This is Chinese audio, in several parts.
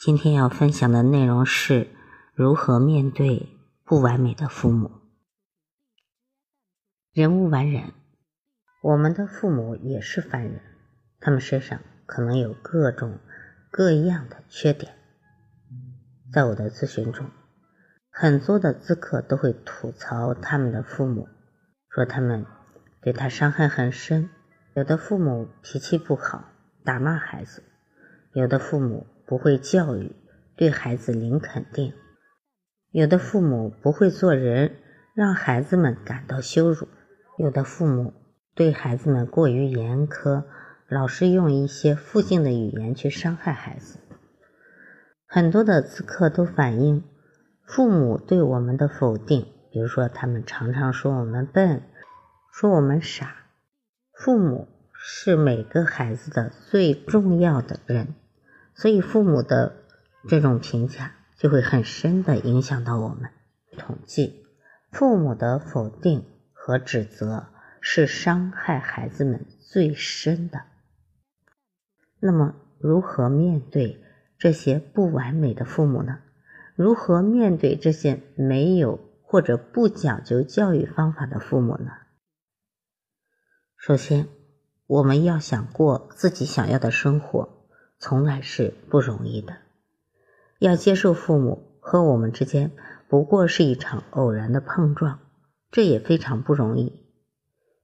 今天要分享的内容是如何面对不完美的父母。人无完人，我们的父母也是凡人，他们身上可能有各种各样的缺点。在我的咨询中，很多的咨客都会吐槽他们的父母，说他们对他伤害很深，有的父母脾气不好，打骂孩子。有的父母不会教育，对孩子零肯定；有的父母不会做人，让孩子们感到羞辱；有的父母对孩子们过于严苛，老是用一些负性的语言去伤害孩子。很多的咨客都反映，父母对我们的否定，比如说他们常常说我们笨，说我们傻。父母是每个孩子的最重要的人。所以，父母的这种评价就会很深的影响到我们。统计，父母的否定和指责是伤害孩子们最深的。那么，如何面对这些不完美的父母呢？如何面对这些没有或者不讲究教育方法的父母呢？首先，我们要想过自己想要的生活。从来是不容易的，要接受父母和我们之间不过是一场偶然的碰撞，这也非常不容易。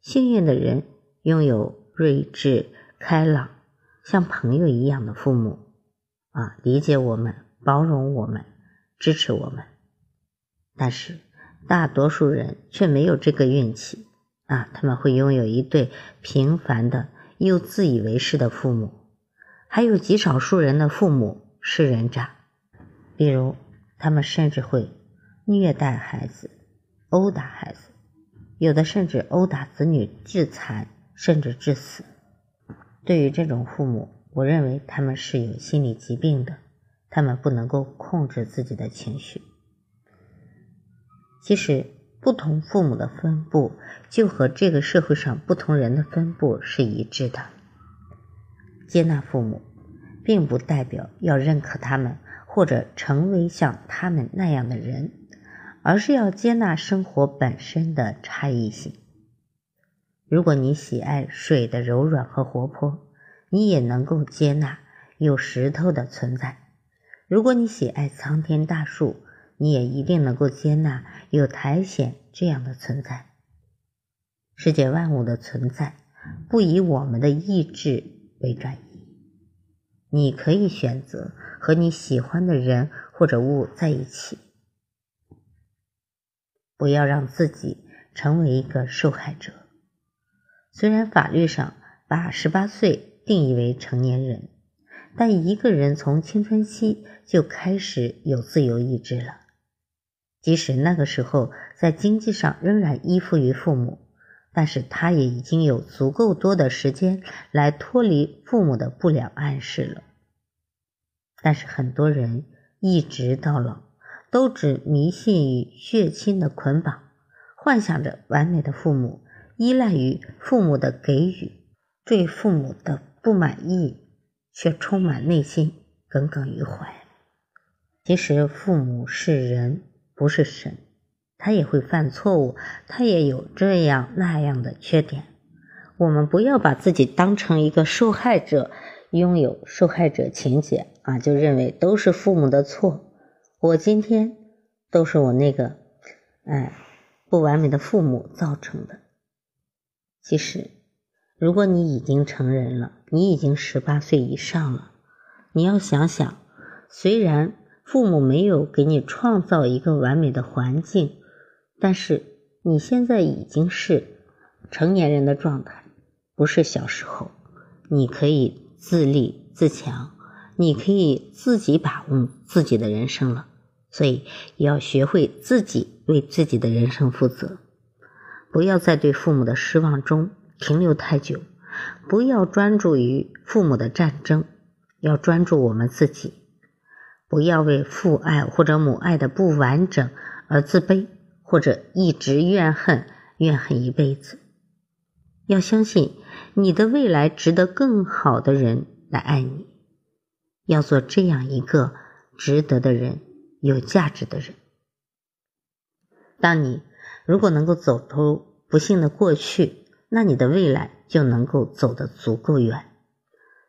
幸运的人拥有睿智、开朗、像朋友一样的父母，啊，理解我们、包容我们、支持我们。但是大多数人却没有这个运气，啊，他们会拥有一对平凡的又自以为是的父母。还有极少数人的父母是人渣，比如他们甚至会虐待孩子、殴打孩子，有的甚至殴打子女致残，甚至致死。对于这种父母，我认为他们是有心理疾病的，他们不能够控制自己的情绪。其实，不同父母的分布就和这个社会上不同人的分布是一致的。接纳父母，并不代表要认可他们或者成为像他们那样的人，而是要接纳生活本身的差异性。如果你喜爱水的柔软和活泼，你也能够接纳有石头的存在；如果你喜爱苍天大树，你也一定能够接纳有苔藓这样的存在。世界万物的存在，不以我们的意志。为转移，你可以选择和你喜欢的人或者物在一起，不要让自己成为一个受害者。虽然法律上把十八岁定义为成年人，但一个人从青春期就开始有自由意志了，即使那个时候在经济上仍然依附于父母。但是他也已经有足够多的时间来脱离父母的不良暗示了。但是很多人一直到老，都只迷信于血亲的捆绑，幻想着完美的父母，依赖于父母的给予，对父母的不满意，却充满内心耿耿于怀。其实父母是人，不是神。他也会犯错误，他也有这样那样的缺点。我们不要把自己当成一个受害者，拥有受害者情节啊，就认为都是父母的错。我今天都是我那个哎不完美的父母造成的。其实，如果你已经成人了，你已经十八岁以上了，你要想想，虽然父母没有给你创造一个完美的环境。但是你现在已经是成年人的状态，不是小时候。你可以自立自强，你可以自己把握自己的人生了。所以也要学会自己为自己的人生负责，不要在对父母的失望中停留太久，不要专注于父母的战争，要专注我们自己，不要为父爱或者母爱的不完整而自卑，或者一直怨恨，怨恨一辈子。要相信你的未来值得更好的人来爱你，要做这样一个值得的人。有价值的人。当你如果能够走出不幸的过去，那你的未来就能够走得足够远。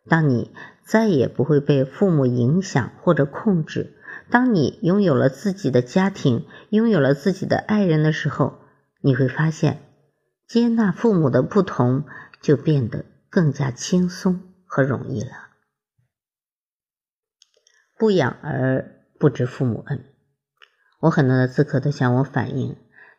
当你再也不会被父母影响或者控制，当你拥有了自己的家庭，拥有了自己的爱人的时候，你会发现，接纳父母的不同就变得更加轻松和容易了。不养儿。不知父母恩，我很多的咨客都向我反映，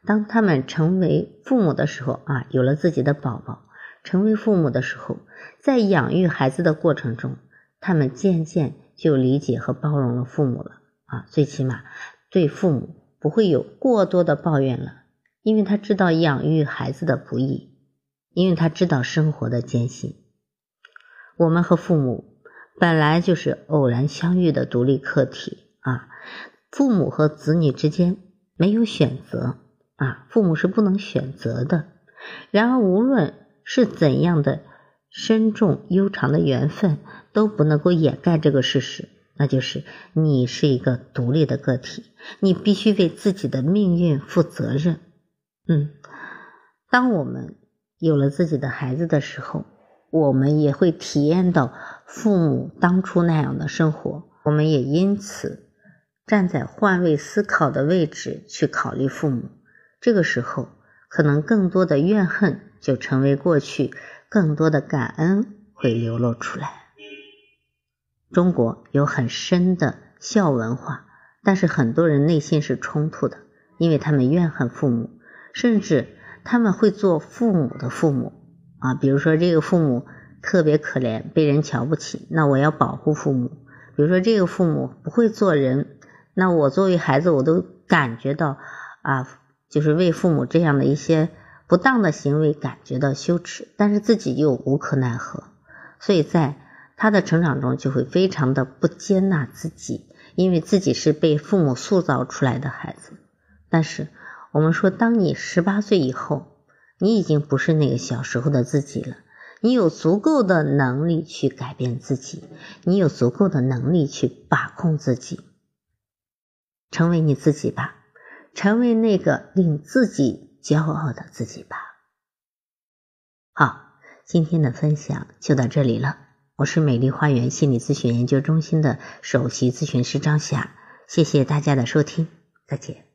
当他们成为父母的时候啊，有了自己的宝宝，成为父母的时候，在养育孩子的过程中，他们渐渐就理解和包容了父母了啊，最起码对父母不会有过多的抱怨了，因为他知道养育孩子的不易，因为他知道生活的艰辛。我们和父母本来就是偶然相遇的独立客体。啊，父母和子女之间没有选择啊，父母是不能选择的。然而，无论是怎样的深重悠长的缘分，都不能够掩盖这个事实，那就是你是一个独立的个体，你必须为自己的命运负责任。嗯，当我们有了自己的孩子的时候，我们也会体验到父母当初那样的生活，我们也因此。站在换位思考的位置去考虑父母，这个时候可能更多的怨恨就成为过去，更多的感恩会流露出来。中国有很深的孝文化，但是很多人内心是冲突的，因为他们怨恨父母，甚至他们会做父母的父母啊，比如说这个父母特别可怜，被人瞧不起，那我要保护父母；比如说这个父母不会做人。那我作为孩子，我都感觉到啊，就是为父母这样的一些不当的行为感觉到羞耻，但是自己又无可奈何，所以在他的成长中就会非常的不接纳自己，因为自己是被父母塑造出来的孩子。但是我们说，当你十八岁以后，你已经不是那个小时候的自己了，你有足够的能力去改变自己，你有足够的能力去把控自己。成为你自己吧，成为那个令自己骄傲的自己吧。好，今天的分享就到这里了。我是美丽花园心理咨询研究中心的首席咨询师张霞，谢谢大家的收听，再见。